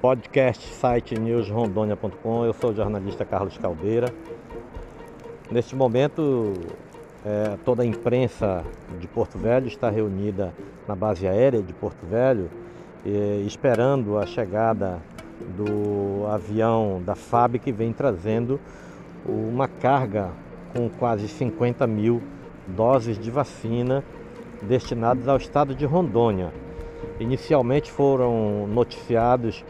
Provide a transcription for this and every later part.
podcast site newsrondônia.com. Eu sou o jornalista Carlos Caldeira. Neste momento, é, toda a imprensa de Porto Velho está reunida na base aérea de Porto Velho, esperando a chegada do avião da FAB que vem trazendo uma carga com quase 50 mil doses de vacina destinadas ao estado de Rondônia. Inicialmente foram noticiados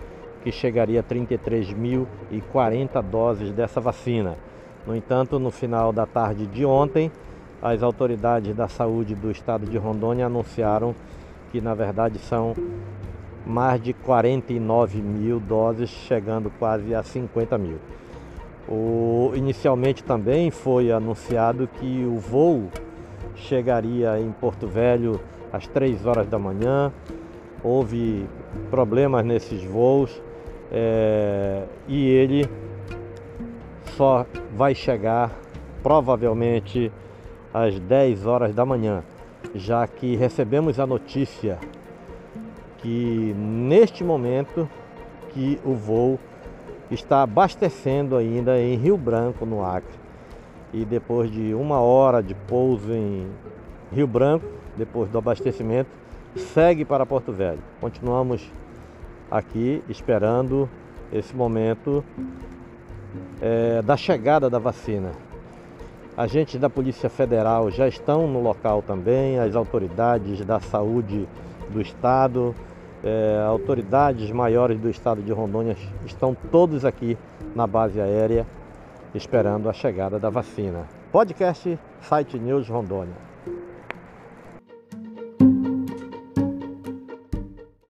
que chegaria a 33.040 doses dessa vacina. No entanto, no final da tarde de ontem, as autoridades da saúde do estado de Rondônia anunciaram que, na verdade, são mais de 49 mil doses, chegando quase a 50 mil. O, inicialmente também foi anunciado que o voo chegaria em Porto Velho às 3 horas da manhã. Houve problemas nesses voos é, e ele só vai chegar provavelmente às 10 horas da manhã, já que recebemos a notícia que neste momento que o voo está abastecendo ainda em Rio Branco, no Acre. E depois de uma hora de pouso em Rio Branco, depois do abastecimento, segue para Porto Velho. Continuamos aqui esperando esse momento é, da chegada da vacina. Agentes da Polícia Federal já estão no local também, as autoridades da saúde do Estado, é, autoridades maiores do Estado de Rondônia estão todos aqui na base aérea esperando a chegada da vacina. Podcast Site News Rondônia.